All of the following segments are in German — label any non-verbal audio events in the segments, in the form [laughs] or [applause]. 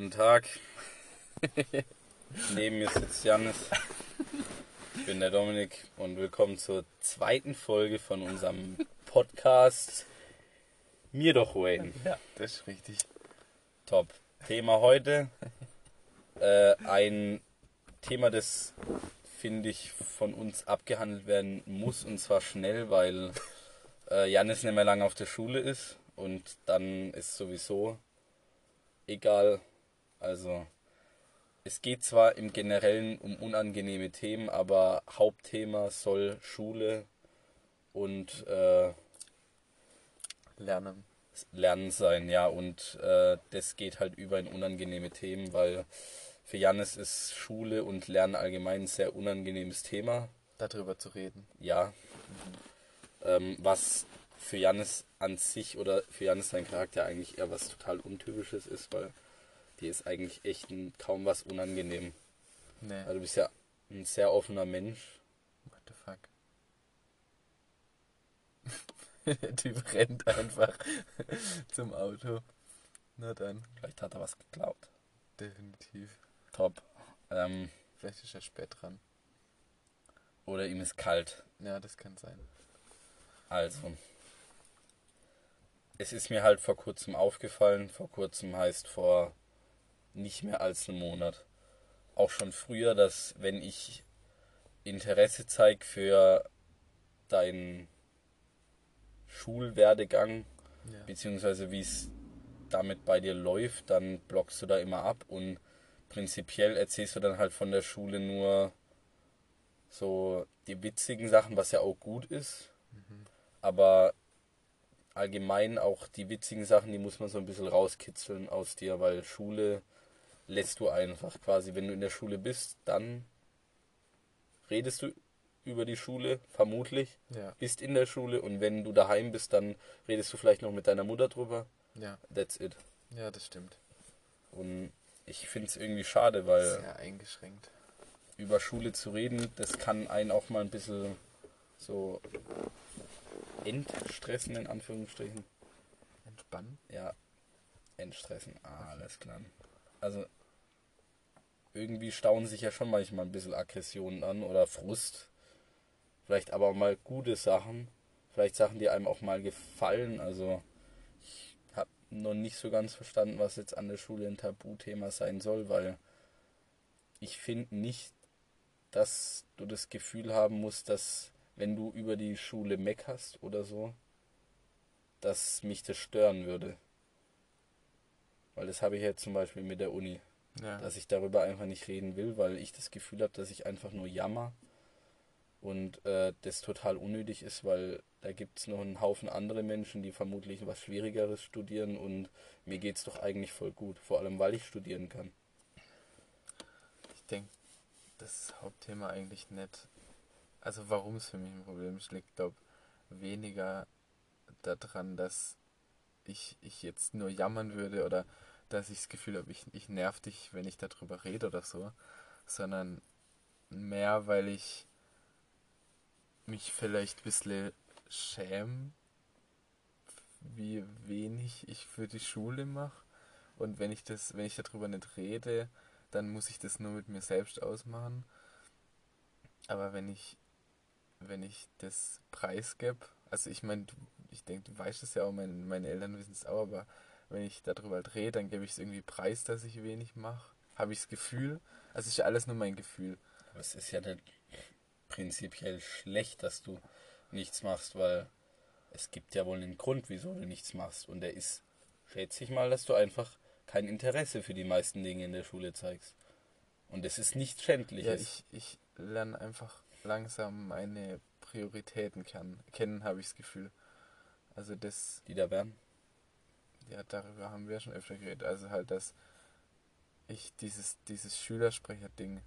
Guten Tag. Neben mir sitzt Janis. Ich bin der Dominik und willkommen zur zweiten Folge von unserem Podcast Mir doch Wayne. Ja, das ist richtig. Top. Thema heute. Äh, ein Thema, das finde ich von uns abgehandelt werden muss und zwar schnell, weil äh, Janis nicht mehr lange auf der Schule ist und dann ist sowieso egal. Also es geht zwar im Generellen um unangenehme Themen, aber Hauptthema soll Schule und äh, Lernen. Lernen sein, ja. Und äh, das geht halt über in unangenehme Themen, weil für Janis ist Schule und Lernen allgemein ein sehr unangenehmes Thema. Darüber zu reden. Ja. Ähm, was für Janis an sich oder für Janis sein Charakter eigentlich eher was total Untypisches ist, weil dir ist eigentlich echt kaum was unangenehm. Nee. Weil du bist ja ein sehr offener Mensch. What the fuck? [laughs] Der Typ rennt einfach [laughs] zum Auto. Na dann, Vielleicht hat er was geklaut. definitiv. Top. Ähm, Vielleicht ist er spät dran. oder ihm ist kalt. Ja, das kann sein. Also, es ist mir halt vor kurzem aufgefallen, vor kurzem heißt vor nicht mehr als einem Monat, auch schon früher, dass wenn ich Interesse zeige für deinen Schulwerdegang, Ja. beziehungsweise wie es damit bei dir läuft, dann blockst du da immer ab und prinzipiell erzählst du dann halt von der Schule nur so die witzigen Sachen, was ja auch gut ist, aber allgemein auch die witzigen Sachen, die muss man so ein bisschen rauskitzeln aus dir, weil Schule lässt du einfach quasi, wenn du in der Schule bist, dann redest du über die Schule, vermutlich, Ja, bist in der Schule und wenn du daheim bist, dann redest du vielleicht noch mit deiner Mutter drüber. ja, That's it. ja, das stimmt. Und ich finde es irgendwie schade, weil Sehr eingeschränkt. über Schule zu reden, das kann einen auch mal ein bisschen so entstressen, in Anführungsstrichen. Entspannen? Ja, entstressen. Ah, alles klar. Also, irgendwie stauen sich ja schon manchmal ein bisschen Aggressionen an oder Frust. Vielleicht aber auch mal gute Sachen. Vielleicht Sachen, die einem auch mal gefallen. Also, ich habe noch nicht so ganz verstanden, was jetzt an der Schule ein Tabuthema sein soll, weil ich finde nicht, dass du das Gefühl haben musst, dass wenn du über die Schule meckerst oder so, dass mich das stören würde. Weil das habe ich jetzt zum Beispiel mit der Uni, Ja. dass ich darüber einfach nicht reden will, weil ich das Gefühl habe, dass ich einfach nur jammer und äh, das total unnötig ist, weil da gibt es noch einen Haufen andere Menschen, die vermutlich was Schwierigeres studieren und mir geht es doch eigentlich voll gut, vor allem weil ich studieren kann. Ich denke, das Hauptthema eigentlich nicht. Also warum es für mich ein Problem ist, liegt, glaube weniger daran, dass ich, ich jetzt nur jammern würde oder dass ich das Gefühl habe, ich, ich nerv dich, wenn ich darüber rede oder so, sondern mehr, weil ich mich vielleicht ein bisschen schäme, wie wenig ich für die Schule mache. Und wenn ich das, wenn ich darüber nicht rede, dann muss ich das nur mit mir selbst ausmachen. Aber wenn ich, wenn ich das preisgebe, also ich meine, ich denke, du weißt es ja auch, mein, meine Eltern wissen es auch, aber wenn ich darüber rede, dann gebe ich es irgendwie preis, dass ich wenig mache. Habe ich das Gefühl, also ist ja alles nur mein Gefühl. Aber es ist ja nicht prinzipiell schlecht, dass du nichts machst, weil es gibt ja wohl einen Grund, wieso du nichts machst. Und der ist, schätze ich mal, dass du einfach kein Interesse für die meisten Dinge in der Schule zeigst. Und das ist nichts Ja, Schändliches. ich, ich lerne einfach langsam meine Prioritäten kennen, kennen habe ich das Gefühl. Also das, die da wären. Ja, darüber haben wir schon öfter geredet. Also halt, dass ich dieses, dieses Schülersprecher-Ding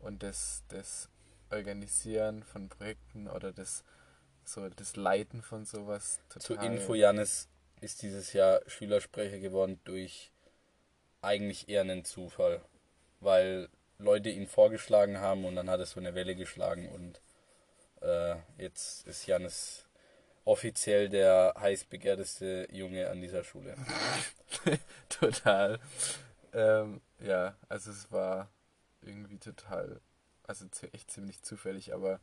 und das, das Organisieren von Projekten oder das so das Leiten von sowas total. Zur Info, Janis ist dieses Jahr Schülersprecher geworden durch eigentlich eher einen Zufall. Weil Leute ihn vorgeschlagen haben und dann hat es so eine Welle geschlagen und äh, jetzt ist Janis offiziell der heiß begehrteste Junge an dieser Schule. [laughs] total. Ähm, ja, also es war irgendwie total, also echt ziemlich zufällig, aber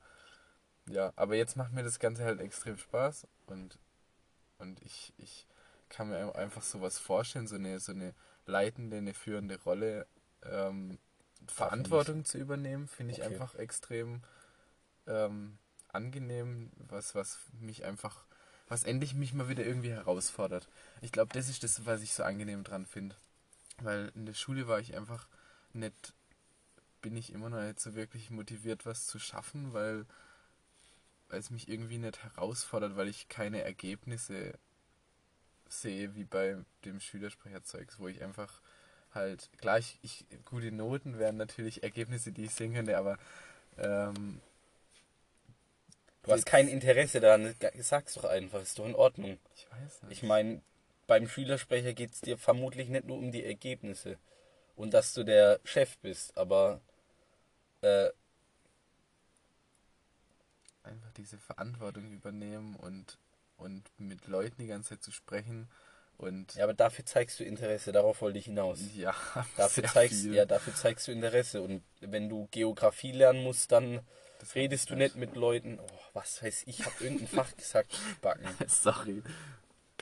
ja, aber jetzt macht mir das Ganze halt extrem Spaß und, und ich, ich kann mir einfach sowas vorstellen, so eine, so eine leitende, eine führende Rolle, ähm, Verantwortung zu übernehmen, finde ich okay. einfach extrem ähm, angenehm, was, was mich einfach, was endlich mich mal wieder irgendwie herausfordert. Ich glaube, das ist das, was ich so angenehm dran finde. Weil in der Schule war ich einfach nicht, bin ich immer noch nicht so wirklich motiviert, was zu schaffen, weil, weil es mich irgendwie nicht herausfordert, weil ich keine Ergebnisse sehe wie bei dem Schülersprecherzeugs, wo ich einfach halt, gleich ich, gute Noten wären natürlich Ergebnisse, die ich sehen könnte, aber ähm, Du hast kein Interesse daran, sag's doch einfach, ist doch in Ordnung. Ich weiß nicht. Ich meine, beim Schülersprecher geht es dir vermutlich nicht nur um die Ergebnisse und dass du der Chef bist, aber äh, einfach diese Verantwortung übernehmen und, und mit Leuten die ganze Zeit zu sprechen und ja, aber dafür zeigst du Interesse, darauf wollte ich hinaus. Ja, dafür zeigst, viel. ja, dafür zeigst du Interesse und wenn du Geografie lernen musst, dann das redest du nicht mit Leuten, oh, was weiß ich, ich habe irgendein Fach gesagt, backen. [laughs] Sorry.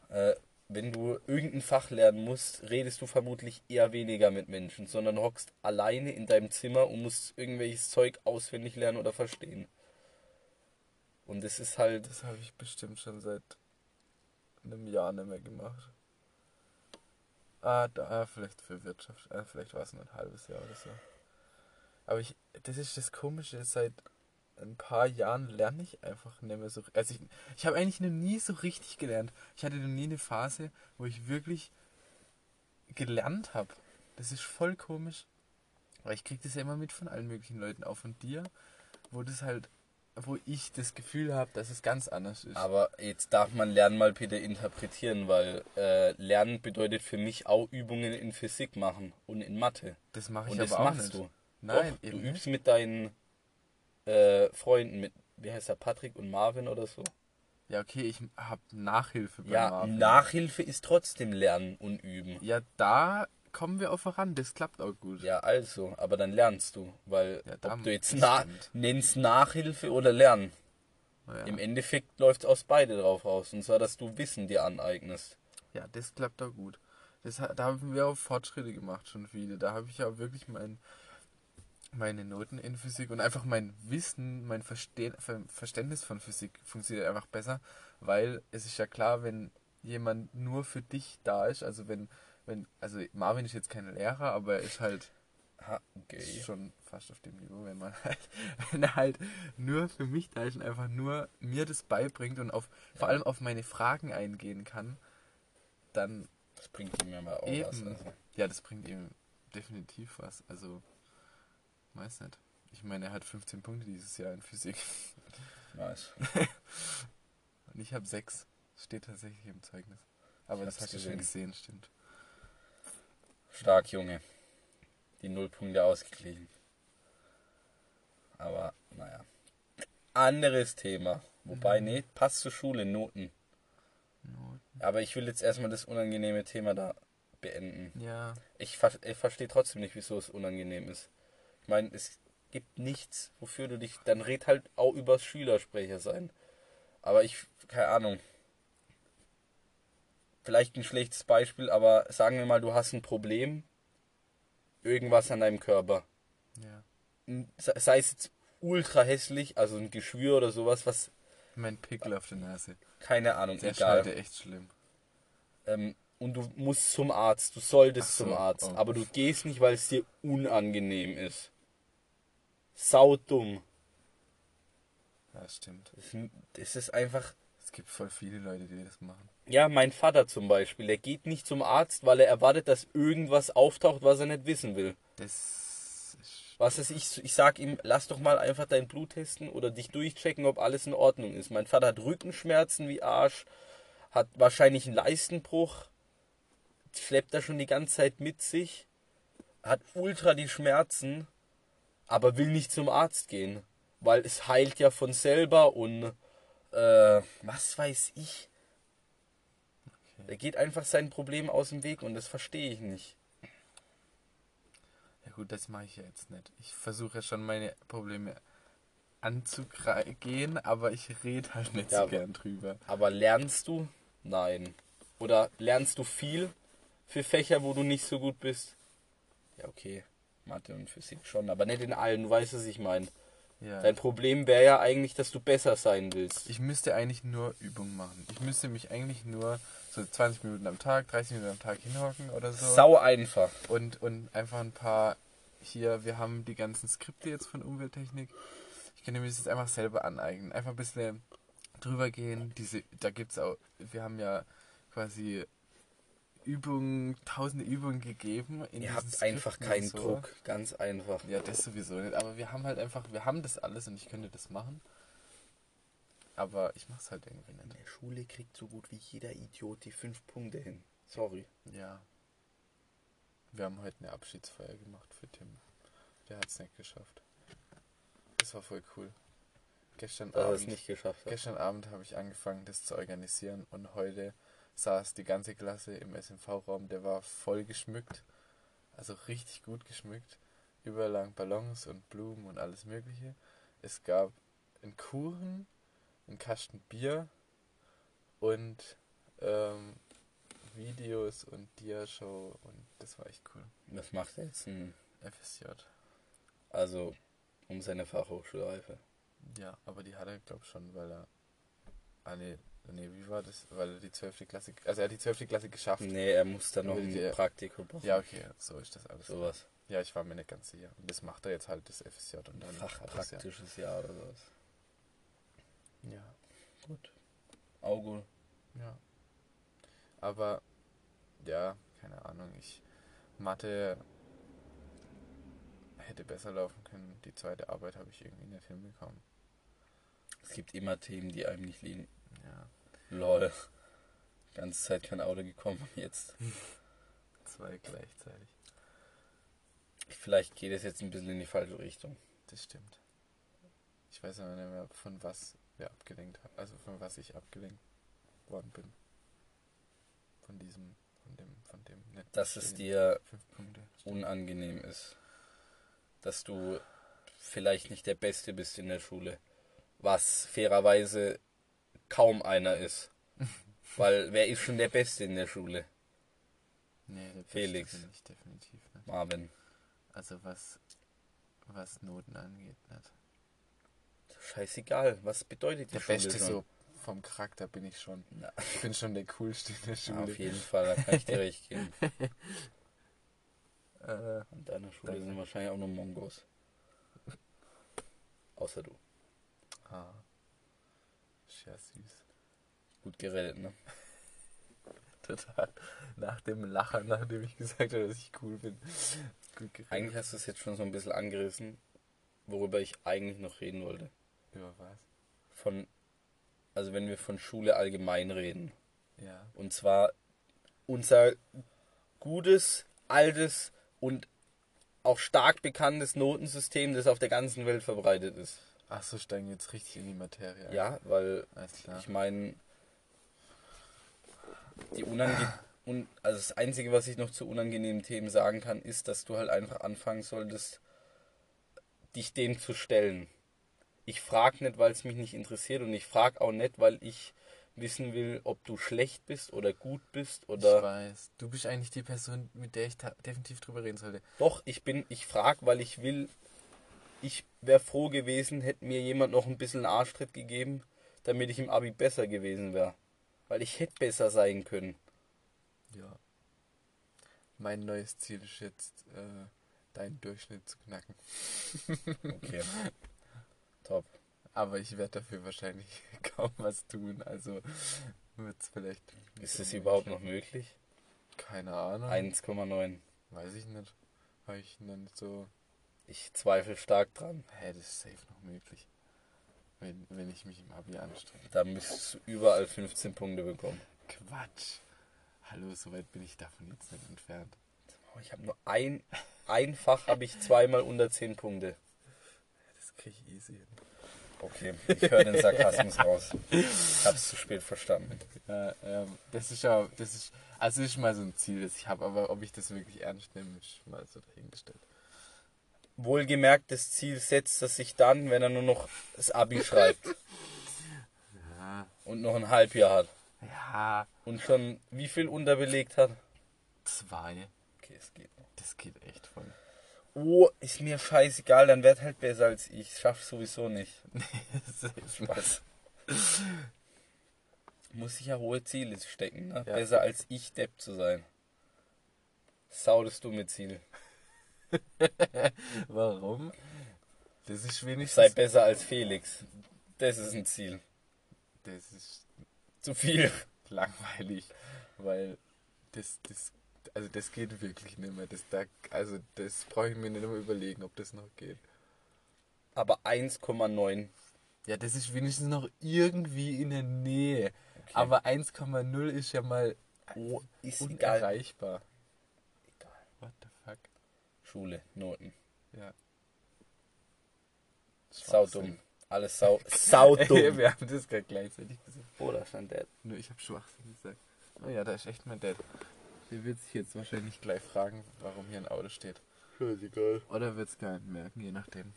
Äh, wenn du irgendein Fach lernen musst, redest du vermutlich eher weniger mit Menschen, sondern hockst alleine in deinem Zimmer und musst irgendwelches Zeug auswendig lernen oder verstehen. Und das ist halt. Das habe ich bestimmt schon seit einem Jahr nicht mehr gemacht. Ah, da, vielleicht für Wirtschaft. Ah, vielleicht war es nur ein halbes Jahr oder so. Aber ich, das ist das Komische, seit ein paar Jahren lerne ich einfach nicht mehr so. Also ich, ich habe eigentlich noch nie so richtig gelernt. Ich hatte noch nie eine Phase, wo ich wirklich gelernt habe. Das ist voll komisch. Aber ich kriege das ja immer mit von allen möglichen Leuten, auch von dir, wo das halt, wo ich das Gefühl habe, dass es ganz anders ist. Aber jetzt darf man Lernen mal bitte interpretieren, weil äh, Lernen bedeutet für mich auch Übungen in Physik machen und in Mathe. Das mache ich und aber das auch machst nicht. du. Nein, Doch, du übst mit deinen äh, Freunden, mit, wie heißt er, Patrick und Marvin oder so. Ja, okay, ich habe Nachhilfe bei ja, Marvin. Nachhilfe ist trotzdem Lernen und Üben. Ja, da kommen wir auch voran, das klappt auch gut. Ja, also, aber dann lernst du, weil ja, ob du jetzt na nennst Nachhilfe oder Lernen. Ja. Im Endeffekt läuft es aus beide drauf aus, und zwar, dass du Wissen dir aneignest. Ja, das klappt auch gut. Das, da haben wir auch Fortschritte gemacht, schon viele. Da habe ich ja wirklich mein meine Noten in Physik und einfach mein Wissen, mein Verste Verständnis von Physik funktioniert einfach besser, weil es ist ja klar, wenn jemand nur für dich da ist, also wenn, wenn, also Marvin ist jetzt kein Lehrer, aber er ist halt okay. schon fast auf dem Niveau, wenn man [laughs] halt, wenn er halt nur für mich da ist und einfach nur mir das beibringt und auf, ja. vor allem auf meine Fragen eingehen kann, dann. Das bringt ihm ja mal auch eben, was. Also. Ja, das bringt ihm definitiv was. Also Weiß nicht. Ich meine, er hat 15 Punkte dieses Jahr in Physik. Nice. [laughs] Und ich habe 6. Steht tatsächlich im Zeugnis. Aber das hast du schon gesehen, stimmt. Stark, Junge. Die Nullpunkte ausgeglichen. Aber, naja. Anderes Thema. Wobei, mhm. nee, passt zur Schule, Noten. Noten. Aber ich will jetzt erstmal das unangenehme Thema da beenden. Ja. Ich, ich verstehe trotzdem nicht, wieso es unangenehm ist. Ich meine, es gibt nichts, wofür du dich. Dann red halt auch übers Schülersprecher sein. Aber ich, keine Ahnung. Vielleicht ein schlechtes Beispiel, aber sagen wir mal, du hast ein Problem. Irgendwas an deinem Körper. Ja. Sei es jetzt ultra hässlich, also ein Geschwür oder sowas, was. Mein Pickel auf der Nase. Keine Ahnung, der egal. Der echt schlimm. Ähm, und du musst zum Arzt, du solltest so, zum Arzt, oh. aber du gehst nicht, weil es dir unangenehm ist saudumm. Ja, stimmt. Das, das ist einfach. Es gibt voll viele Leute, die das machen. Ja, mein Vater zum Beispiel, der geht nicht zum Arzt, weil er erwartet, dass irgendwas auftaucht, was er nicht wissen will. Das ist Was ist ich, ich sag ihm, lass doch mal einfach dein Blut testen oder dich durchchecken, ob alles in Ordnung ist. Mein Vater hat Rückenschmerzen wie Arsch, hat wahrscheinlich einen Leistenbruch, schleppt er schon die ganze Zeit mit sich, hat ultra die Schmerzen aber will nicht zum Arzt gehen, weil es heilt ja von selber und äh, was weiß ich. Okay. Er geht einfach sein Problem aus dem Weg und das verstehe ich nicht. gut, das mache ich ja jetzt nicht. Ich versuche ja schon meine Probleme anzugehen, aber ich rede halt nicht Ja, so gern drüber. Aber lernst du? Nein. Oder lernst du viel für Fächer, wo du nicht so gut bist? Ja, okay. Mathe und Physik schon, aber nicht in allen, du weißt, was ich meine. Ja. Dein Problem wäre ja eigentlich, dass du besser sein willst. Ich müsste eigentlich nur Übungen machen. Ich müsste mich eigentlich nur so 20 Minuten am Tag, 30 Minuten am Tag hinhocken oder so. Sau einfach. Und, und einfach ein paar hier, wir haben die ganzen Skripte jetzt von Umwelttechnik. Ich könnte mir das jetzt einfach selber aneignen. Einfach ein bisschen drüber gehen. Diese, da gibt's auch, wir haben ja quasi Übungen, tausende Übungen gegeben. In Ihr habt einfach Skripten keinen und so. Druck, ganz einfach. Ja, das sowieso nicht. Aber wir haben halt einfach, wir haben das alles und ich könnte das machen. Aber ich mach's halt irgendwie In nicht. der Schule kriegt so gut wie jeder Idiot die fünf Punkte hin. Sorry. Ja. Wir haben heute eine Abschiedsfeier gemacht für Tim. Der hat's nicht geschafft. Das war voll cool. Gestern er Abend, nicht geschafft hat. gestern Abend habe ich angefangen, das zu organisieren und heute saß die ganze Klasse im SMV-Raum. Der war voll geschmückt. Also richtig gut geschmückt. Überall lagen Ballons und Blumen und alles Mögliche. Es gab einen Kuchen, einen Kasten Bier und ähm, Videos und Dia-Show und das war echt cool. Das macht er jetzt ein, FSJ. also um seine Fachhochschulreife. Ja, aber die hat er, glaube ich, schon, weil er. Ah, nee, nee, wie war das? Weil er die 12. Klasse. Also, er hat die 12. Klasse geschafft. Nee, er muss dann noch ein der- Praktikum machen. Ja, okay, so ist das alles. Sowas. Ja, ich war mir nicht ganz sicher. Und das macht er jetzt halt, das FSJ. Und dann Fachpraktisches Jahr oder sowas. Ja. ja. Gut. Auge. Ja. Aber, ja, keine Ahnung. Ich. Mathe hätte besser laufen können. Die zweite Arbeit habe ich irgendwie nicht hinbekommen. Es gibt immer Themen, die einem nicht liegen. Ja. Lol. Ganze Zeit kein Auto gekommen. [laughs] Jetzt. Zwei gleichzeitig. Vielleicht geht es jetzt ein bisschen in die falsche Richtung. Das stimmt. Ich weiß aber nicht mehr, von was wir abgelenkt haben. Also von was ich abgelenkt worden bin. Von diesem, von dem, von dem nicht Dass es dir unangenehm ist. Dass du vielleicht nicht der Beste bist in der Schule. Was fairerweise kaum einer ist. Weil wer ist schon der Beste in der Schule? Nee, der Beste Felix. bin ich definitiv nicht. Marvin. Also was, was Noten angeht, nicht. Scheißegal, was bedeutet die Der Schule Beste schon? so vom Charakter bin ich schon. Na, Ich bin schon der Coolste in der ja, Schule. auf jeden Fall, da kann ich dir recht geben. [laughs] An deiner Schule Danke. sind wahrscheinlich auch nur Mongos. Außer du. ah. Ja süß. Gut geredet, ne? [laughs] Total. Nach dem Lachen, nachdem ich gesagt habe, dass ich cool bin. Gut geredet. Eigentlich hast du es jetzt schon so ein bisschen angerissen, worüber ich eigentlich noch reden wollte. Über was? Von, also wenn wir von Schule allgemein reden. Ja. Und zwar unser gutes, altes und auch stark bekanntes Notensystem, das auf der ganzen Welt verbreitet ist. Ach so, steigen jetzt richtig in die Materie. Ja, weil ich meine, die unange un also das Einzige, was ich noch zu unangenehmen Themen sagen kann, ist, dass du halt einfach anfangen solltest, dich dem zu stellen. Ich frage nicht, weil es mich nicht interessiert und ich frage auch nicht, weil ich wissen will, ob du schlecht bist oder gut bist ich oder weiß. Du bist eigentlich die Person, mit der ich definitiv drüber reden sollte. Doch, ich bin, ich frage, weil ich will, ich wäre froh gewesen, hätte mir jemand noch ein bisschen Arschtritt gegeben, damit ich im Abi besser gewesen wäre. Weil ich hätte besser sein können. Ja. Mein neues Ziel ist jetzt, äh, deinen Durchschnitt zu knacken. [laughs] Okay. Top. Aber ich werde dafür wahrscheinlich [laughs] kaum was tun. Also wird es vielleicht. Ist es überhaupt noch möglich. möglich? Keine Ahnung. 1,9. Weiß ich nicht. Habe ich noch nicht so. Ich zweifle stark dran. Hä, das ist safe noch möglich. Wenn, wenn ich mich im Abi anstrenge. Da müsstest du überall 15 Punkte bekommen. Quatsch. Hallo, so weit bin ich davon jetzt nicht entfernt. Oh, Ich habe nur ein, einfach habe ich zweimal unter 10 Punkte. Das kriege ich easy hin. Okay, ich höre den Sarkasmus [laughs] raus. Ich habe es zu spät verstanden. Ja, ähm, das ist ja, das ist, also das ist mal so ein Ziel, das ich habe, aber ob ich das wirklich ernst nehme, ist mal so dahingestellt. Wohlgemerkt das Ziel setzt er sich dann, wenn er nur noch das Abi [laughs] schreibt Ja. und noch ein Halbjahr hat Ja. und schon wie viel unterbelegt hat. Zwei. Okay, es geht noch. Das geht echt voll. Oh, ist mir scheißegal, dann werd halt besser als ich. Schaff sowieso nicht. [laughs] Spaß. Muss ich ja hohe Ziele stecken, ne? Ja. Besser als ich Depp zu sein. Sau das dumme Ziel. [laughs] Warum? Das ist wenigstens. Sei besser als Felix. Das ist ein Ziel. Das ist Zu viel. langweilig, weil das, das, also das geht wirklich nicht mehr. Das da, also das brauche ich mir nicht mehr überlegen, ob das noch geht. Aber 1,9. Ja, das ist wenigstens noch irgendwie in der Nähe. Aber 1,0 ist ja mal Oh, ist unerreichbar. Egal. Schule, Noten. Ja. Sau dumm. Alles sau, sau [laughs] dumm. Wir haben das gerade gleichzeitig gesagt. Oh, da stand der. Nur ich habe Schwachsinn gesagt. Oh ja, da ist echt mein Dad. Der wird sich jetzt wahrscheinlich gleich fragen, warum hier ein Auto steht. Scheißegal. Oder wird es gar nicht merken, je nachdem.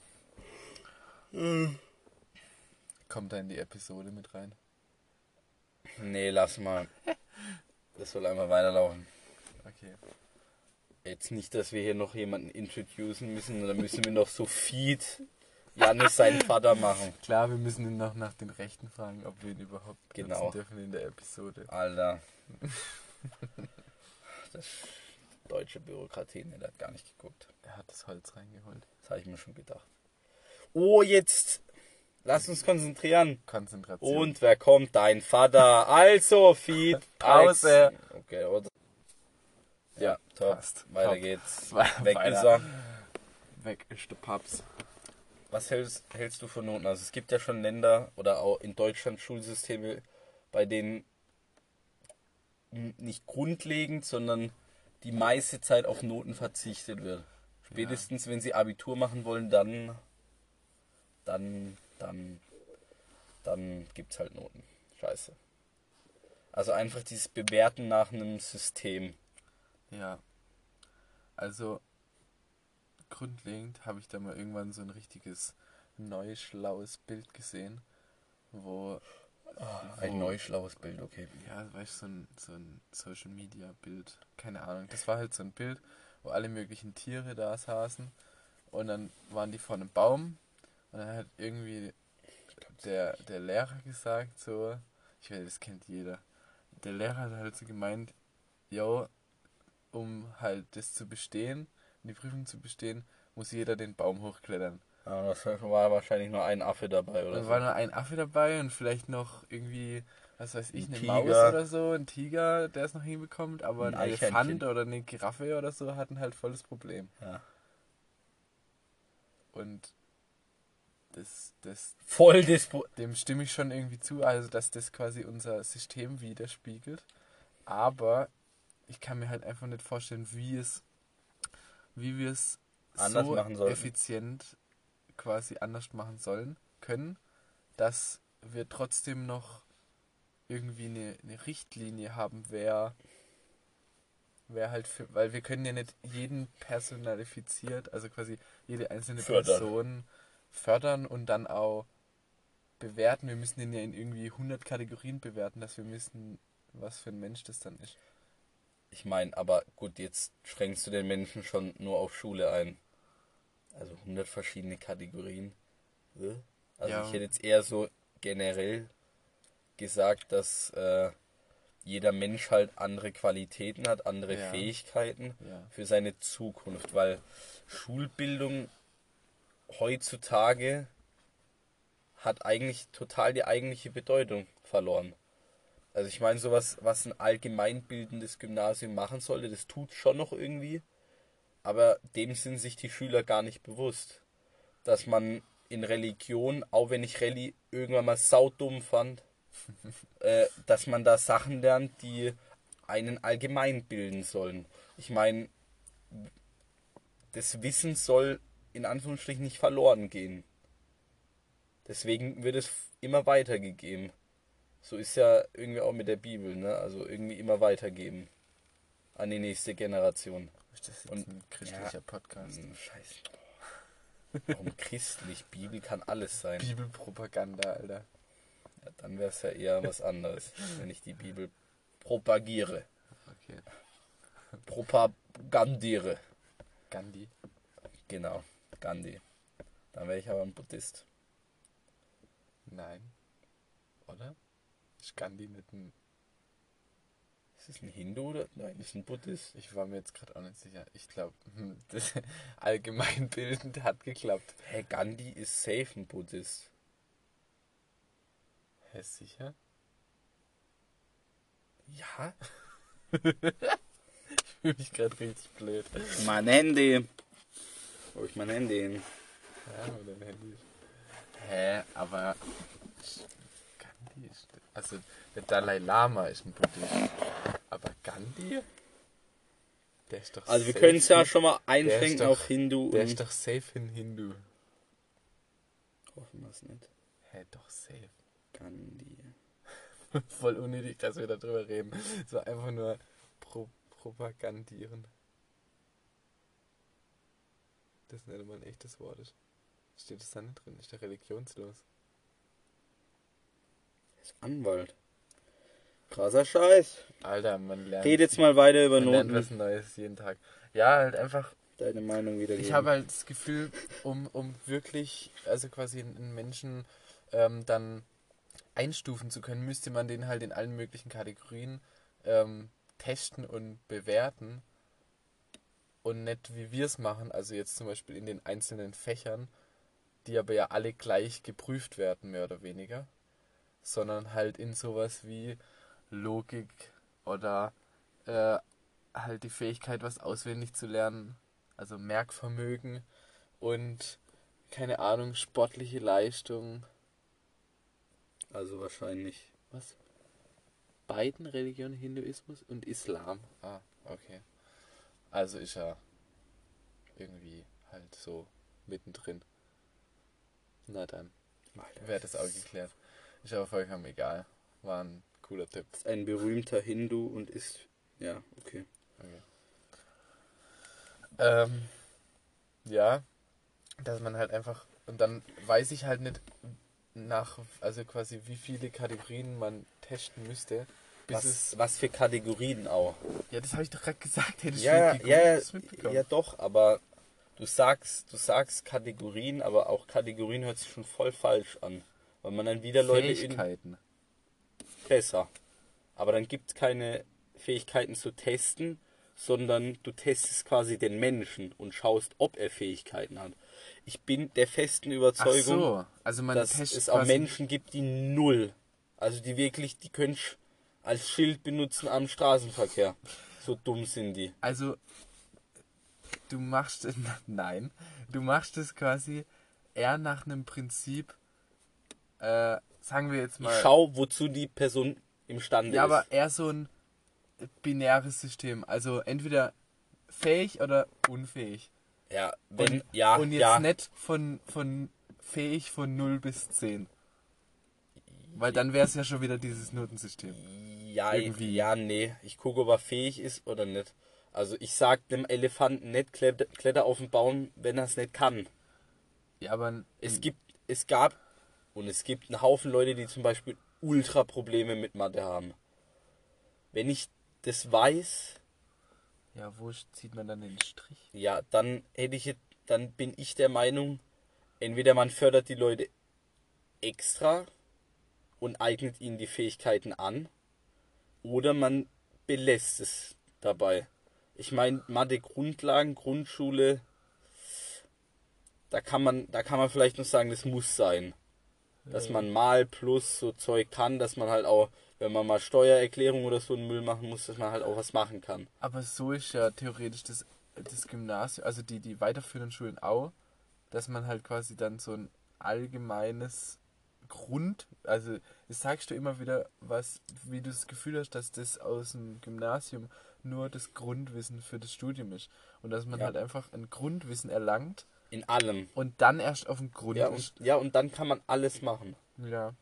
Kommt da in die Episode mit rein. Nee, lass mal. [laughs] Das soll einfach weiterlaufen. Okay. Jetzt nicht, dass wir hier noch jemanden introducen müssen. Dann müssen wir noch so Feed Janis seinen Vater machen. Klar, wir müssen ihn noch nach den Rechten fragen, ob wir ihn überhaupt Genau. dürfen in der Episode. Alter. [laughs] Das deutsche Bürokratie, ne, der hat gar nicht geguckt. Er hat das Holz reingeholt. Das habe ich mir schon gedacht. Oh, jetzt. Lass uns konzentrieren. Konzentration. Und wer kommt? Dein Vater. Also, Feed. [laughs] Pause. Okay, oder? Ja, top. passt. Weiter Top. geht's. [laughs] Weiter. Weg ist er. Weg ist der Paps. Was hältst, hältst du von Noten? Also es gibt ja schon Länder oder auch in Deutschland Schulsysteme, bei denen nicht grundlegend, sondern die meiste Zeit auf Noten verzichtet wird. Spätestens wenn sie Abitur machen wollen, dann dann dann dann gibt's halt Noten. Scheiße. Also einfach dieses Bewerten nach einem System. Ja. Also, grundlegend habe ich da mal irgendwann so ein richtiges neues, schlaues Bild gesehen, wo, Ein Wo- neues schlaues Bild, okay. ja, weißt du, so ein, so ein Social Media Bild, keine Ahnung. Das war halt so ein Bild, wo alle möglichen Tiere da saßen und dann waren die vor einem Baum und dann hat irgendwie der, der Lehrer gesagt, so, ich weiß, das kennt jeder. Der Lehrer hat halt so gemeint, jo, um halt das zu bestehen, die Prüfung zu bestehen, muss jeder den Baum hochklettern. Aber das war wahrscheinlich nur ein Affe dabei, oder Dann so. war nur ein Affe dabei und vielleicht noch irgendwie, was weiß ich, Ein eine Tiger. Maus oder so, ein Tiger, der es noch hinbekommt, aber ein, Ein Elefant oder eine Giraffe oder so hatten halt volles Problem. Ja. Und das, das, Voll Dispo. dem stimme ich schon irgendwie zu, also dass das quasi unser System widerspiegelt. Aber ich kann mir halt einfach nicht vorstellen, wie es, wie wir es Anders so machen sollten. effizient quasi anders machen sollen können, dass wir trotzdem noch irgendwie eine, eine Richtlinie haben, wer wer halt für, weil wir können ja nicht jeden personalifiziert, also quasi jede einzelne Fördern. Person fördern und dann auch bewerten. Wir müssen den ja in irgendwie 100 Kategorien bewerten, dass wir wissen, was für ein Mensch das dann ist. Ich meine, aber gut, jetzt schränkst du den Menschen schon nur auf Schule ein. Also 100 verschiedene Kategorien. Also Ja. ich hätte jetzt eher so generell gesagt, dass äh, jeder Mensch halt andere Qualitäten hat, andere Ja. Fähigkeiten Ja. für seine Zukunft, weil Schulbildung heutzutage hat eigentlich total die eigentliche Bedeutung verloren. Also ich meine, sowas, was ein allgemeinbildendes Gymnasium machen sollte, das tut schon noch irgendwie, aber dem sind sich die Schüler gar nicht bewusst, dass man in Religion, auch wenn ich Rallye irgendwann mal saudumm fand, [laughs] äh, dass man da Sachen lernt, die einen allgemein bilden sollen. Ich meine, das Wissen soll in Anführungsstrichen nicht verloren gehen. Deswegen wird es immer weitergegeben. So ist ja irgendwie auch mit der Bibel, ne? Also irgendwie immer weitergeben an die nächste Generation. Ist das jetzt Und- ein christlicher ja. Podcast? Hm, Scheiße. Warum christlich? Bibel kann alles sein. Bibelpropaganda, Alter. Ja, dann wäre es ja eher was anderes, wenn ich die Bibel propagiere. Okay. Propagandiere. Gandhi. Genau, Gandhi. Dann wäre ich aber ein Buddhist. Nein. Oder? Ist Gandhi nicht ein. Ist es ein Hindu oder? Nein, ist ein Buddhist. Ich war mir jetzt gerade auch nicht sicher. Ich glaube, [laughs] das allgemeinbildend hat geklappt. Hä, Gandhi ist safe ein Buddhist. Hä, sicher? Ja? [laughs] Ich fühle mich gerade richtig blöd. Mein Handy. Wo ich mein Handy hin? Ja, wo dein Handy ist. Hä, aber. Gandhi ist. Also, der Dalai Lama ist ein Buddhist. Aber Gandhi? Der ist doch Also wir können es ja schon mal einschränken auf Hindu Der ist doch safe ein Hindu. Hoffen wir es nicht. Hä, doch safe. Gandhi. [laughs] Voll unnötig, dass wir darüber reden. Es war einfach nur pro propagandieren. Das nicht immer ein echtes Wort. Steht das da nicht drin? Ist der religionslos? Ist Anwalt. Krasser Scheiß. Alter, man lernt. Red jetzt mal weiter über man lernt Noten. was Neues jeden Tag. Ja, halt einfach. Deine Meinung wieder Ich habe halt das Gefühl, um, um wirklich, also quasi einen Menschen ähm, dann einstufen zu können, müsste man den halt in allen möglichen Kategorien ähm, testen und bewerten. Und nicht wie wir es machen, also jetzt zum Beispiel in den einzelnen Fächern, die aber ja alle gleich geprüft werden, mehr oder weniger. Sondern halt in sowas wie Logik oder äh, halt die Fähigkeit, was auswendig zu lernen, also Merkvermögen und keine Ahnung, sportliche Leistung. Also wahrscheinlich. Was? Beiden Religionen, Hinduismus und Islam. Ah, okay. Also ist er irgendwie halt so mittendrin. Na dann, wäre das auch geklärt. Ist aber vollkommen egal. War ein cooler Tipp. Ist ein berühmter Hindu und ist. Ja, okay. Okay. Ähm, ja, dass man halt einfach, und dann weiß ich halt nicht nach, also quasi wie viele Kategorien man testen müsste, Was, was für Kategorien auch. ja, das habe ich doch gerade gesagt, hätte ich Ja, ja, ja, ja, doch, aber du sagst, du sagst Kategorien, aber auch Kategorien hört sich schon voll falsch an. Weil man dann wieder Leute in Fähigkeiten. besser. Aber dann gibt es keine Fähigkeiten zu testen, sondern du testest quasi den Menschen und schaust, ob er Fähigkeiten hat. Ich bin der festen Ach Überzeugung, so, also man dass es auch Menschen gibt, die null, also die wirklich, die können als Schild benutzen am Straßenverkehr. So dumm sind die. Also, du machst, [laughs] nein, du machst es quasi eher nach einem Prinzip, äh, sagen wir jetzt Ich mal. schau, wozu die Person imstande Ja, ist. aber eher so ein binäres System. Also entweder fähig oder unfähig. ja, wenn, und, ja, und jetzt ja. nicht von, von fähig von 0 bis 10. Weil dann wäre es ja schon wieder dieses Notensystem. Ja, Irgendwie. ja, nee. Ich gucke, ob er fähig ist oder nicht. Also ich sag dem Elefanten nicht, kletter, kletter auf den Baum, wenn er es nicht kann. Ja, aber Es gibt, es gab und es gibt einen Haufen Leute, die zum Beispiel ultra Probleme mit Mathe haben. Wenn ich das weiß, ja, wo zieht man dann den Strich? ja, dann hätte ich, dann bin ich der Meinung, entweder man fördert die Leute extra und eignet ihnen die Fähigkeiten an, oder man belässt es dabei. Ich meine, Mathe Grundlagen, Grundschule, da kann man, da kann man vielleicht noch sagen, das muss sein. Dass man mal plus so Zeug kann, dass man halt auch, wenn man mal Steuererklärung oder so einen Müll machen muss, dass man halt auch was machen kann. Aber so ist ja theoretisch das, das Gymnasium, also die, die weiterführenden Schulen auch, dass man halt quasi dann so ein allgemeines Grund, also das sagst du immer wieder, was, wie du das Gefühl hast, dass das aus dem Gymnasium nur das Grundwissen für das Studium ist. Und dass man Ja. halt einfach ein Grundwissen erlangt In allem. und dann erst auf dem Grund Ja und, ja, und dann kann man alles machen. Ja.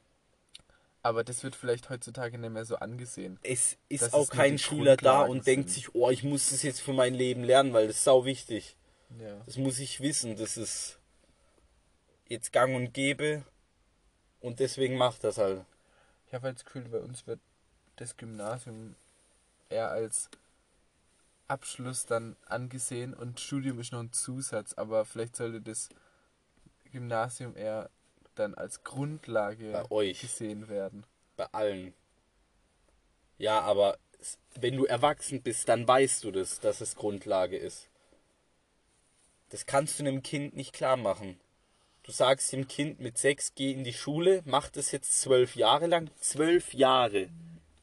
Aber das wird vielleicht heutzutage nicht mehr so angesehen. Es ist auch nur kein Schüler da und denkt sind. sich, oh, ich muss das jetzt für mein Leben lernen, weil das ist sau wichtig. Ja. Das muss ich wissen, das ist. jetzt gang und gäbe und deswegen macht das halt. Ich habe halt das Gefühl, bei uns wird das Gymnasium eher als Abschluss dann angesehen und Studium ist noch ein Zusatz, aber vielleicht sollte das Gymnasium eher dann als Grundlage Bei euch. gesehen werden. Bei allen. Ja, aber wenn du erwachsen bist, dann weißt du das, dass es Grundlage ist. Das kannst du einem Kind nicht klar machen. Du sagst dem Kind mit sechs, geh in die Schule, mach das jetzt zwölf Jahre lang. Zwölf Jahre.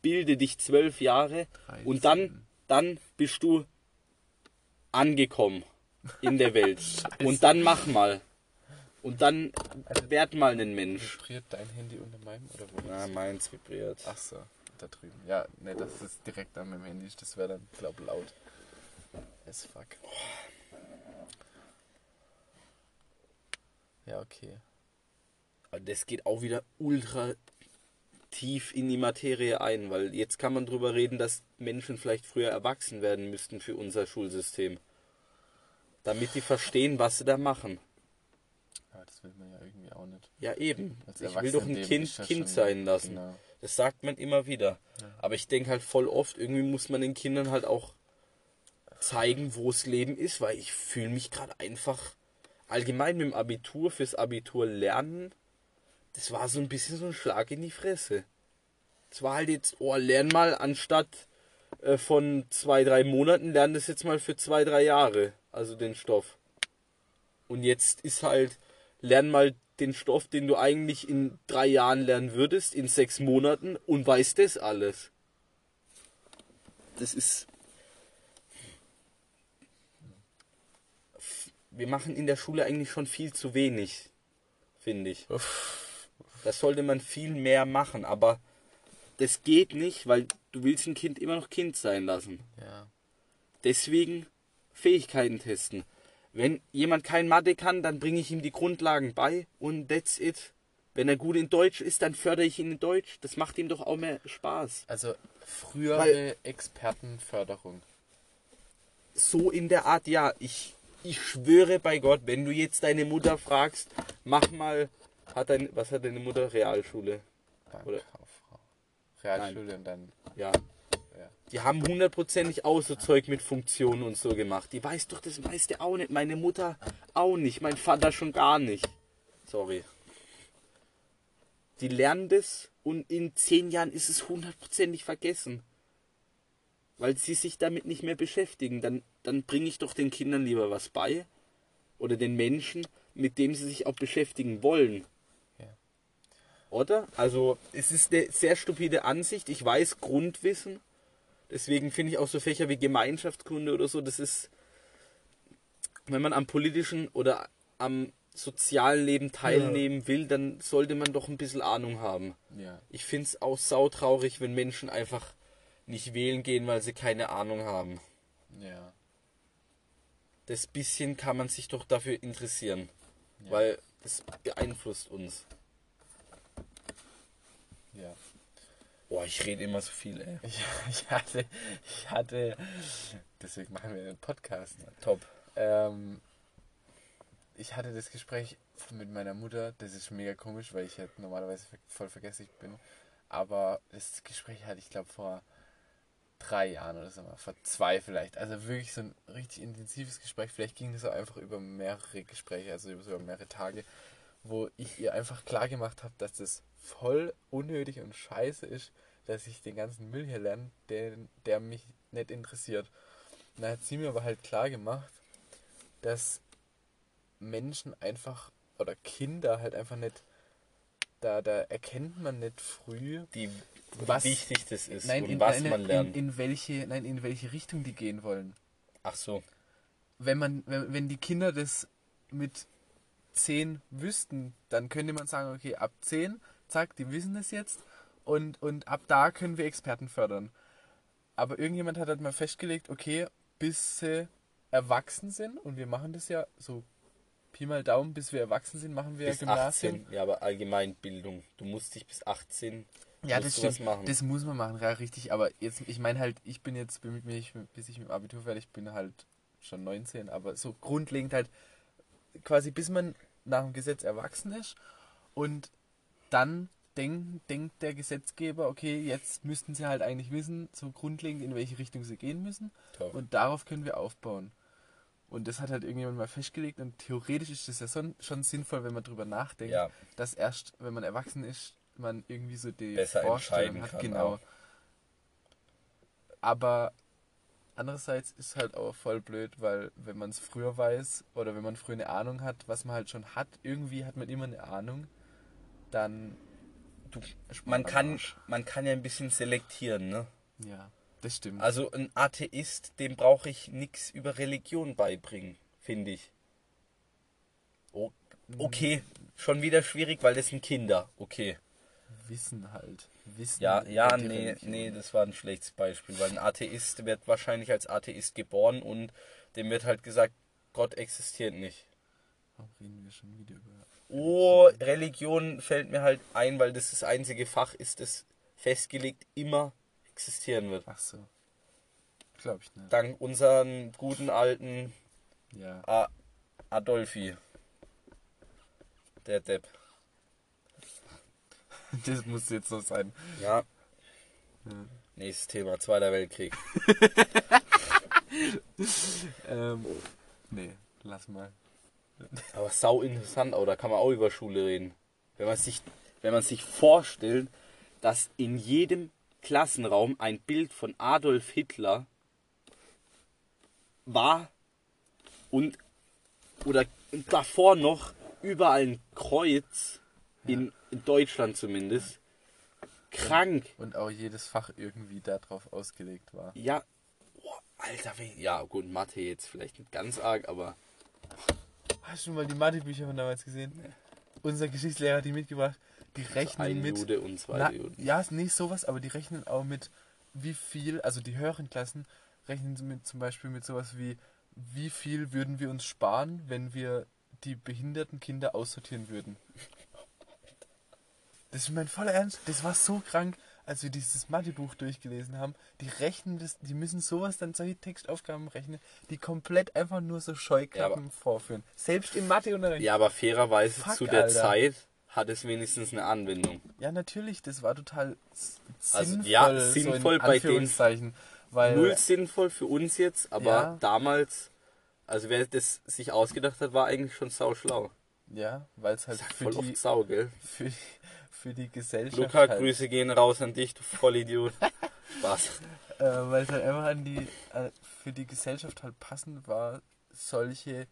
Bilde dich zwölf Jahre und dann, dann bist du angekommen in der Welt. [laughs] und dann mach mal. Und dann werd mal ein Mensch. Vibriert dein Handy unter meinem oder wo? Na, meins vibriert. Ach so, da drüben. Ja, ne, das ist direkt an meinem Handy. Das wäre dann, glaub laut. As fuck. Ja, okay. Aber Das geht auch wieder ultra tief in die Materie ein, weil jetzt kann man drüber reden, dass Menschen vielleicht früher erwachsen werden müssten für unser Schulsystem. Damit die verstehen, was sie da machen. Aber das will man ja irgendwie auch nicht. Ja, eben. Ich will doch ein Kind ja Kind sein lassen. Genau. Das sagt man immer wieder. Aber ich denke halt voll oft, irgendwie muss man den Kindern halt auch zeigen, wo das Leben ist, weil ich fühle mich gerade einfach allgemein mit dem Abitur fürs Abitur lernen. Das war so ein bisschen so ein Schlag in die Fresse. Es war halt jetzt, oh, lern mal anstatt äh, von zwei, drei Monaten, lern das jetzt mal für zwei, drei Jahre. Also den Stoff. Und jetzt ist halt, lern mal den Stoff, den du eigentlich in drei Jahren lernen würdest, in sechs Monaten und weißt das alles. Das ist. Wir machen in der Schule eigentlich schon viel zu wenig, finde ich. Das sollte man viel mehr machen, aber das geht nicht, weil du willst ein Kind immer noch Kind sein lassen. Ja. Deswegen Fähigkeiten testen. Wenn jemand kein Mathe kann, dann bringe ich ihm die Grundlagen bei und that's it. Wenn er gut in Deutsch ist, dann fördere ich ihn in Deutsch. Das macht ihm doch auch mehr Spaß. Also frühere Weil- Expertenförderung. So in der Art, ja. Ich, ich schwöre bei Gott, wenn du jetzt deine Mutter fragst, mach mal, hat dein, was hat deine Mutter? Realschule. Oder- Bankkauffrau. Realschule und dann. Ja. Ja. Die haben hundertprozentig auch so Zeug mit Funktionen und so gemacht. Die weiß doch das meiste auch nicht. Meine Mutter auch nicht. Mein Vater schon gar nicht. Sorry. Die lernen das und in zehn Jahren ist es hundertprozentig vergessen. Weil sie sich damit nicht mehr beschäftigen. Dann, dann bringe ich doch den Kindern lieber was bei. Oder den Menschen, mit dem sie sich auch beschäftigen wollen. Ja. Oder? Also, es ist eine sehr stupide Ansicht. Ich weiß Grundwissen. Deswegen finde ich auch so Fächer wie Gemeinschaftskunde oder so, das ist, wenn man am politischen oder am sozialen Leben teilnehmen will, dann sollte man doch ein bisschen Ahnung haben. Ja. Ich finde es auch sautraurig, wenn Menschen einfach nicht wählen gehen, weil sie keine Ahnung haben. Ja. Das bisschen kann man sich doch dafür interessieren, Ja. weil das beeinflusst uns. Ja. Boah, ich rede immer so viel, ey. Ich, [laughs] ich hatte, ich hatte, deswegen machen wir den Podcast. Top. Ähm, ich hatte das Gespräch mit meiner Mutter, das ist mega komisch, weil ich halt normalerweise voll vergesslich bin. Aber das Gespräch hatte ich glaube vor drei Jahren oder so mal, vor zwei vielleicht. Also wirklich so ein richtig intensives Gespräch. Vielleicht ging das auch einfach über mehrere Gespräche, also über sogar mehrere Tage, wo ich ihr einfach klar gemacht habe, dass das voll unnötig und scheiße ist, dass ich den ganzen Müll hier lerne, der, der mich nicht interessiert. Und dann hat sie mir aber halt klar gemacht, dass Menschen einfach oder Kinder halt einfach nicht, da, da erkennt man nicht früh, Die, Was- wie wichtig das ist nein, und in, was nein, man lernt. In, in, welche, nein, in welche Richtung die gehen wollen. Ach so. Wenn man, wenn, wenn die Kinder das mit 10 wüssten, dann könnte man sagen, okay, ab 10, zack, die wissen das jetzt und, und ab da können wir Experten fördern. Aber irgendjemand hat halt mal festgelegt, okay, bis sie erwachsen sind und wir machen das ja so Pi mal Daumen, bis wir erwachsen sind, machen wir Bis Gymnasium. 18. Ja, aber Allgemeinbildung. Du musst dich bis 18 Ja, das stimmt. machen. Das muss man machen, ja, richtig. Aber jetzt, ich meine halt, ich bin jetzt, bis ich mit dem Abitur fertig bin, halt schon 19. Aber so grundlegend halt, quasi bis man nach dem Gesetz erwachsen ist und dann denk, denkt der Gesetzgeber, okay, jetzt müssten sie halt eigentlich wissen, so grundlegend, in welche Richtung sie gehen müssen Top. und darauf können wir aufbauen. Und das hat halt irgendjemand mal festgelegt und theoretisch ist das ja schon, schon sinnvoll, wenn man drüber nachdenkt, Ja. dass erst, wenn man erwachsen ist, man irgendwie so die Besser Vorstellung hat. Genau. auch. Aber andererseits ist halt auch voll blöd, weil wenn man es früher weiß oder wenn man früher eine Ahnung hat, was man halt schon hat, irgendwie hat man immer eine Ahnung, dann Du, man, kann, man kann ja ein bisschen selektieren, ne? Ja, das stimmt. Also ein Atheist, dem brauche ich nichts über Religion beibringen, finde ich. O okay, schon wieder schwierig, weil das sind Kinder. Okay. Wissen halt. Wissen Ja, ja, nee, Religion. nee, das war ein schlechtes Beispiel, weil ein Atheist wird wahrscheinlich als Atheist geboren und dem wird halt gesagt, Gott existiert nicht. Warum reden wir schon wieder über. Oh, Religion fällt mir halt ein, weil das das einzige Fach ist, das festgelegt immer existieren wird. Ach so. Glaube ich nicht. Dank unseren guten alten Ja. Adolfi. Der Depp. [laughs] Das muss jetzt so sein. Ja. Ja. Nächstes Thema, Zweiter Weltkrieg. [laughs] Ähm, nee, lass mal. Aber sau interessant, auch da kann man auch über Schule reden. Wenn man sich, wenn man sich vorstellt, dass in jedem Klassenraum ein Bild von Adolf Hitler war und oder davor noch überall ein Kreuz in, in Deutschland zumindest. Krank. Und auch jedes Fach irgendwie darauf ausgelegt war. Ja, oh, Alter, ja gut, Mathe jetzt vielleicht nicht ganz arg, aber Hast du mal die Mathebücher von damals gesehen? Unser Geschichtslehrer hat die mitgebracht. Die rechnen ein mit. Jude und zwei Na, Juden. ja, ist nicht sowas, aber die rechnen auch mit, wie viel, also die höheren Klassen rechnen mit zum Beispiel mit sowas wie, wie viel würden wir uns sparen, wenn wir die behinderten Kinder aussortieren würden. [laughs] Das ist mein voller Ernst. Das war so krank, als wir dieses Mathebuch durchgelesen haben. Die rechnen das, die müssen sowas dann solche Textaufgaben rechnen, die komplett einfach nur so Scheuklappen vorführen. Selbst im Matheunterricht. Ja, aber fairerweise Fuck, zu der Alter. Zeit hat es wenigstens eine Anwendung. Ja, natürlich, das war total Also, sinnvoll, ja, so sinnvoll in bei den- weil Null sinnvoll für uns jetzt, aber Ja. damals, also wer das sich ausgedacht hat, war eigentlich schon sau schlau. ja, weil es halt Sag für voll die, oft sau, gell? für, für die Gesellschaft Luca, halt, Grüße gehen raus an dich, du Vollidiot. [laughs] Spaß. äh, weil es halt einfach an die äh, für die Gesellschaft halt passend war, solche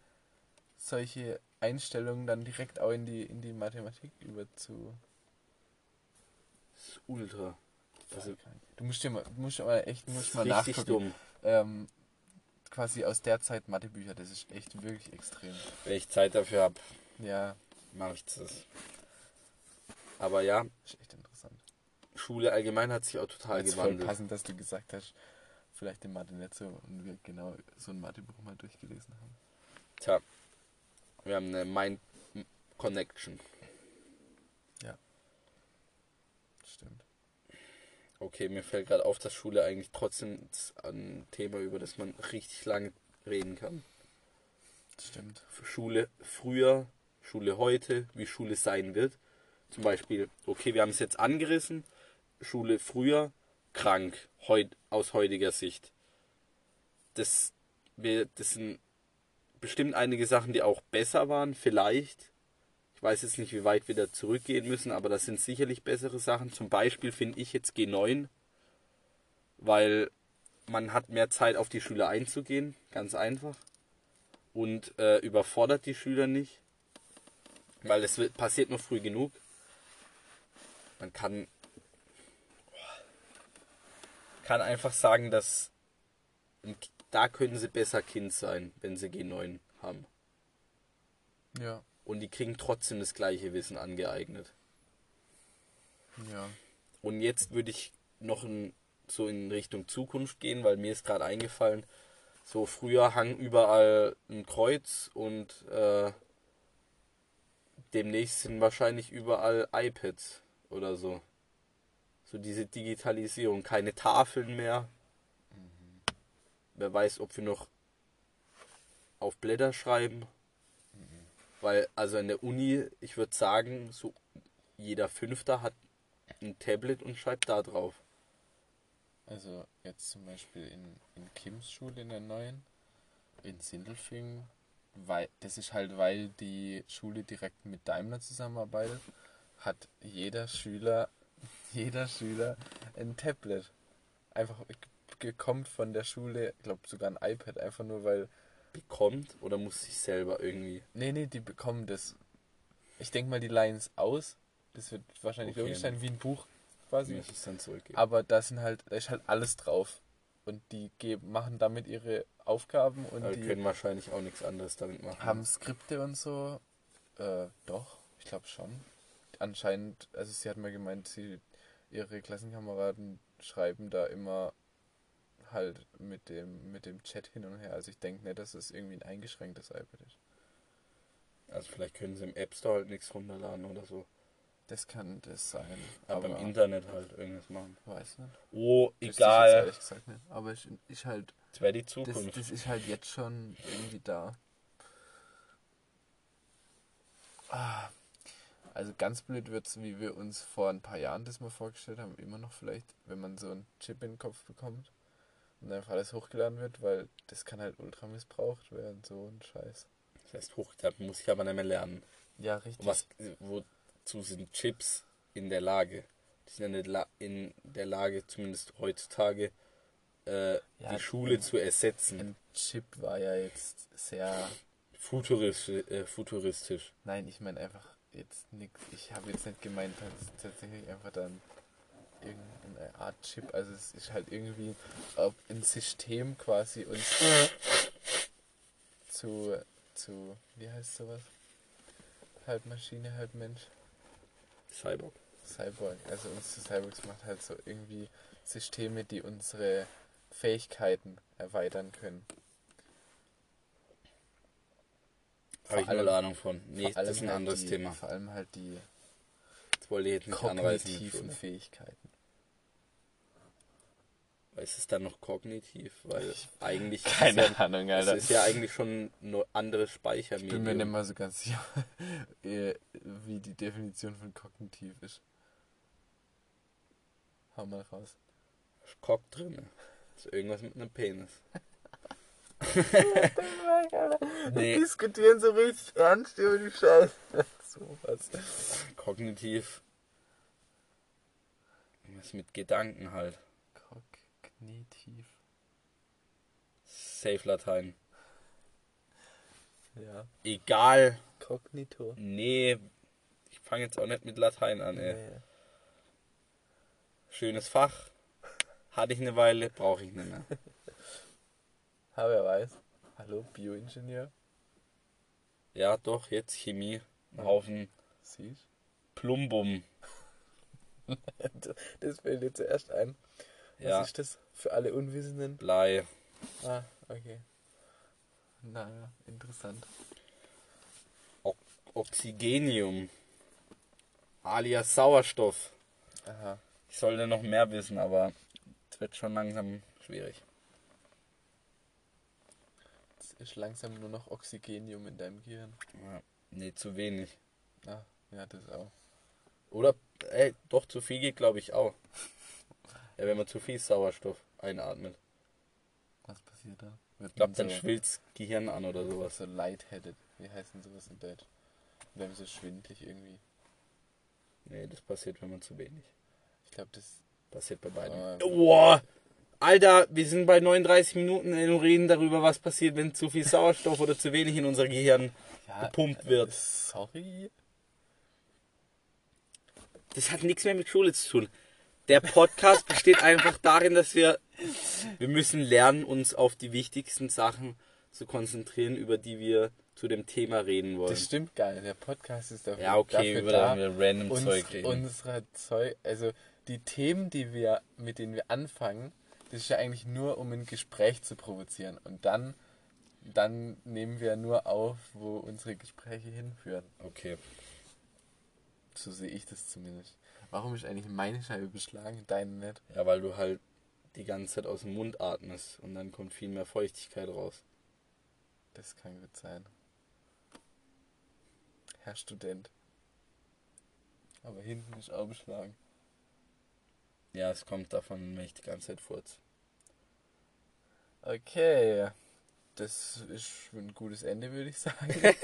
solche Einstellungen dann direkt auch in die in die Mathematik über zu Das ist ultra. Also, du musst dir mal musst mal echt musst mal nachgucken dumm. ähm, quasi aus der Zeit Mathebücher das ist echt wirklich extrem Wenn ich Zeit dafür habe, ja mache ich das. Aber ja, ist echt interessant Schule allgemein hat sich auch total voll gewandelt. passend, dass du gesagt hast, vielleicht in Mathe nicht so und wir genau so ein Mathebuch mal durchgelesen haben. Tja, wir haben eine Mind Connection. Stimmt. Okay, mir fällt gerade auf, dass Schule eigentlich trotzdem ein Thema, über das man richtig lange reden kann. Stimmt. Schule früher, Schule heute, wie Schule sein wird. Zum Beispiel, okay, wir haben es jetzt angerissen. Schule früher, krank, heut, aus heutiger Sicht. Das, wir, das sind bestimmt einige Sachen, die auch besser waren, vielleicht. Ich weiß jetzt nicht, wie weit wir da zurückgehen müssen, aber das sind sicherlich bessere Sachen. Zum Beispiel finde ich jetzt G9, weil man hat mehr Zeit auf die Schüler einzugehen, ganz einfach. Und äh, überfordert die Schüler nicht, weil es passiert noch früh genug. Man kann, kann einfach sagen, dass da können sie besser Kind sein, wenn sie G9 haben. Ja. Und die kriegen trotzdem das gleiche Wissen angeeignet. Ja. Und jetzt würde ich noch in, so in Richtung Zukunft gehen, weil mir ist gerade eingefallen, so früher hang überall ein Kreuz und äh, demnächst sind wahrscheinlich überall iPads oder so. So diese Digitalisierung, keine Tafeln mehr. Wer weiß, ob wir noch auf Blätter schreiben. Weil, also in der Uni, ich würde sagen, so jeder Fünfter hat ein Tablet und schreibt da drauf. Also jetzt zum Beispiel in, in Kims Schule in der neuen, in Sindelfingen, weil das ist halt, weil die Schule direkt mit Daimler zusammenarbeitet, hat jeder Schüler, [laughs] jeder Schüler ein Tablet. Einfach gekommen von der Schule, ich glaube sogar ein iPad, einfach nur weil. Bekommt oder muss sich selber irgendwie. Nee, nee, die bekommen das. Ich denke mal, die leihen es aus. Das wird wahrscheinlich Okay. logisch sein, wie ein Buch quasi. Muss es dann zurückgeben. Aber da sind halt, da ist halt alles drauf. Und die geben, machen damit ihre Aufgaben und Aber die die können wahrscheinlich auch nichts anderes damit machen. haben Skripte und so. Äh, doch, ich glaube schon. Anscheinend, also sie hat mal gemeint, sie, ihre Klassenkameraden schreiben da immer halt mit dem, mit dem Chat hin und her. Also ich denke nicht, dass es irgendwie ein eingeschränktes iPad ist. Also vielleicht können sie im App Store halt nichts runterladen oder so. Das kann das sein. Aber, Aber, im Internet halt irgendwas machen. weiß nicht. Oh, Wüsste ich egal. ehrlich gesagt nicht. Aber ich, ich halt, Das wäre die das, Zukunft. das ist halt jetzt schon irgendwie da. Ah, Also ganz blöd wird es, wie wir uns vor ein paar Jahren das mal vorgestellt haben, immer noch vielleicht, wenn man so einen Chip in den Kopf bekommt und einfach alles hochgeladen wird, weil das kann halt ultra missbraucht werden, so ein Scheiß. Das heißt, hochklappen muss ich aber nicht mehr lernen. Ja, richtig. Und was, wozu sind Chips in der Lage? Die sind ja nicht in der Lage, zumindest heutzutage, äh, Ja, die Schule zu ersetzen. Ein Chip war ja jetzt sehr. Futuristisch. Äh, futuristisch. Nein, ich meine einfach jetzt nichts. Ich habe jetzt nicht gemeint, dass es tatsächlich einfach dann irgendeine Art Chip. Also es ist halt irgendwie ein System quasi uns zu, zu, wie heißt sowas? Halb Maschine, halb Mensch. Cyborg. Cyborg. Also uns zu Cyborgs macht halt so irgendwie Systeme, die unsere Fähigkeiten erweitern können. Habe ich null Ahnung von. Nee, das ist ein halt anderes die, Thema. Vor allem halt die Das wollte ich jetzt nicht kognitiven. Fähigkeiten. Ist es dann noch kognitiv? Weil eigentlich. Keine ist ja, Ahnung, Es Alter. ist ja eigentlich schon ein anderes Ich bin mir nicht Speichermedium. mal so ganz sicher, äh, [laughs] wie die Definition von kognitiv ist. Hau mal raus. Cock drin. Ist irgendwas mit einem Penis. Nee. diskutieren so richtig ernst über die Scheiße. [laughs] so was. Kognitiv. Was mit Gedanken halt. Kognitiv. Safe Latein. Ja. Egal. Kognito. Nee. Ich fange jetzt auch nicht mit Latein an, ey. Nee. Schönes Fach. Hatte ich eine Weile, brauche ich nicht mehr. [laughs] Ha, wer weiß. Hallo, Bioingenieur. Ja, doch, jetzt Chemie. Ein Haufen Siehst Plumbum. [laughs] Das fällt dir zuerst ein. Was Ja, ist das für alle Unwissenden? Blei. Ah, okay. Naja, interessant. Oxygenium. Alias Sauerstoff. Aha. Ich sollte noch mehr wissen, aber es wird schon langsam schwierig. Ist langsam nur noch Oxygenium in deinem Gehirn. Ja, nee, zu wenig. Ah, ja, das auch. Oder, ey, doch, zu viel geht, glaube ich, auch. Ja, wenn man zu viel Sauerstoff einatmet. Was passiert da? Ich glaube, dann so, schwillt's Gehirn an oder sowas. so lightheaded. Wie heißt denn sowas in Deutsch? Wenn man so schwindlig irgendwie. Nee, das passiert, wenn man zu wenig. Ich glaube, das. Passiert bei beiden. Ah. Boah! Alter, wir sind bei 39 Minuten und reden darüber, was passiert, wenn zu viel Sauerstoff oder zu wenig in unser Gehirn Ja, gepumpt wird. Sorry. Das hat nichts mehr mit Schule zu tun. Der Podcast besteht einfach darin, dass wir wir müssen lernen, uns auf die wichtigsten Sachen zu konzentrieren, über die wir zu dem Thema reden wollen. Das stimmt gar nicht. Der Podcast ist dafür, ja, okay, dafür über da, da random uns, Zeug reden. unsere Zeug, also die Themen, die wir, mit denen wir anfangen, das ist ja eigentlich nur, um ein Gespräch zu provozieren. Und dann, dann nehmen wir nur auf, wo unsere Gespräche hinführen. okay. So sehe ich das zumindest. Warum ist eigentlich meine Scheibe beschlagen, deine nicht? Ja, weil du halt die ganze Zeit aus dem Mund atmest und dann kommt viel mehr Feuchtigkeit raus. Das kann gut sein. Herr Student. Aber hinten ist auch beschlagen. Ja, es kommt davon, wenn ich die ganze Zeit furz. Okay. Das ist ein gutes Ende, würde ich sagen. [laughs]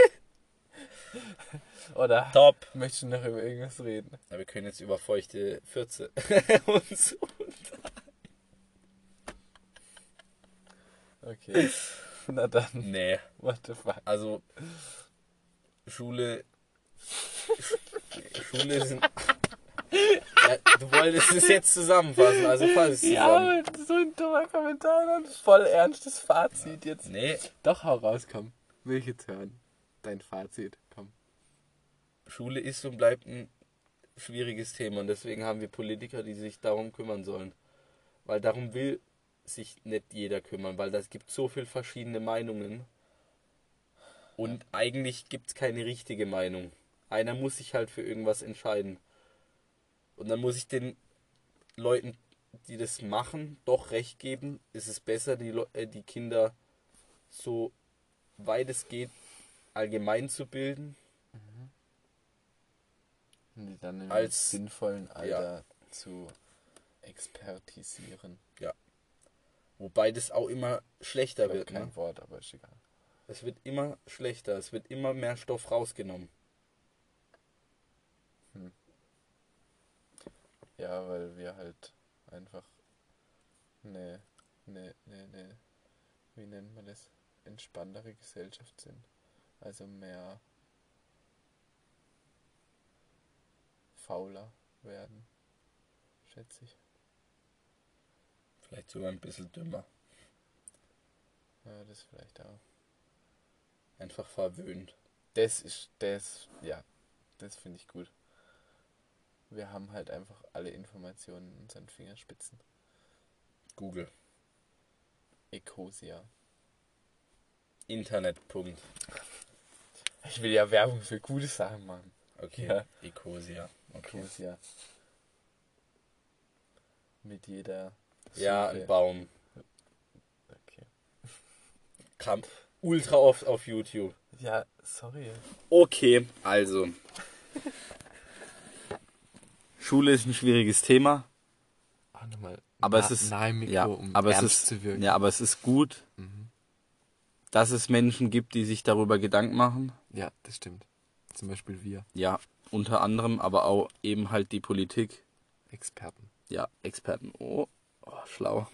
Oder Top! möchtest du noch über irgendwas reden? Ja, wir können jetzt über feuchte Fürze [laughs] und so. Okay. Na dann, Nee, what the fuck. also Schule. Schule sind. Ja, du wolltest es jetzt zusammenfassen, also fass es Ja, zusammen. aber so ein dummer Kommentar dann. Voll ernstes Fazit jetzt. Nee, Doch, hau raus, komm. Will ich jetzt hören. Dein Fazit, komm. Schule ist und bleibt ein schwieriges Thema und deswegen haben wir Politiker, die sich darum kümmern sollen. Weil darum will sich nicht jeder kümmern, weil das gibt so viel verschiedene Meinungen. Und eigentlich gibt es keine richtige Meinung. Einer muss sich halt für irgendwas entscheiden. Und dann muss ich den Leuten, die das machen, doch recht geben. Ist es besser, die, Leu- äh, die Kinder so weit es geht allgemein zu bilden, Und die dann im Als- sinnvollen Alter zu expertisieren. wobei das auch immer schlechter Ich wird. kein Ne? Wort, aber ist egal. Es wird immer schlechter, es wird immer mehr Stoff rausgenommen. Ja, weil wir halt einfach eine, eine, eine, eine, wie nennt man das, entspanntere Gesellschaft sind. Also mehr fauler werden, schätze ich. Vielleicht sogar ein bisschen dümmer. Ja, das vielleicht auch. Einfach verwöhnt. Das ist, das, ja, das finde ich gut. Wir haben halt einfach alle Informationen in unseren Fingerspitzen. Google. Ecosia. Internet. Punkt. Ich will ja Werbung für gute Sachen machen. Okay. Ja. Ecosia. Okay. Ecosia. Mit jeder. Ja, Suche. ein Baum. Okay. Kam ultra oft auf YouTube. Ja, sorry. Okay, also. [laughs] Schule ist ein schwieriges Thema, Auch nochmal. aber na, es ist Nahe Mikro, ja, um aber es ist zu wirken. ja, aber es ist gut, Mhm. dass es Menschen gibt, die sich darüber Gedanken machen. ja, das stimmt. Zum Beispiel wir, Ja, unter anderem, aber auch eben halt die Politik. Experten. Ja, Experten. Oh, oh schlau.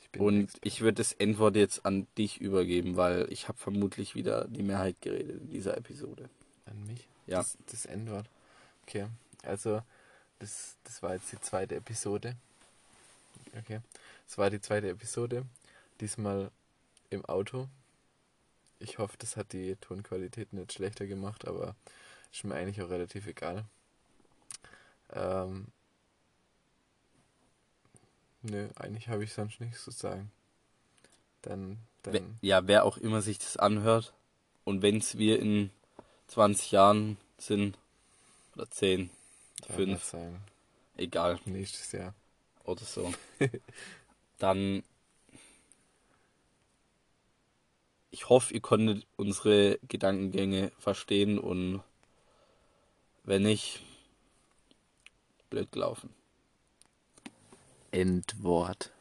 Ich Und ich würde das Endwort jetzt an dich übergeben, weil ich habe vermutlich wieder die Mehrheit geredet in dieser Episode. An mich? Ja. Das, das Endwort. Okay. Also, das, das war jetzt die zweite Episode. Okay. Das war die zweite Episode. Diesmal im Auto. Ich hoffe, das hat die Tonqualität nicht schlechter gemacht, aber ist mir eigentlich auch relativ egal. Ähm, nö, eigentlich habe ich sonst nichts zu sagen. Dann, dann ja, wer auch immer sich das anhört und wenn es wir in 20 Jahren sind oder 10, ja, fünf. sagen. egal Nächstes Jahr. oder so, [laughs] dann ich hoffe, ihr konntet unsere Gedankengänge verstehen und wenn nicht, blöd gelaufen. Endwort.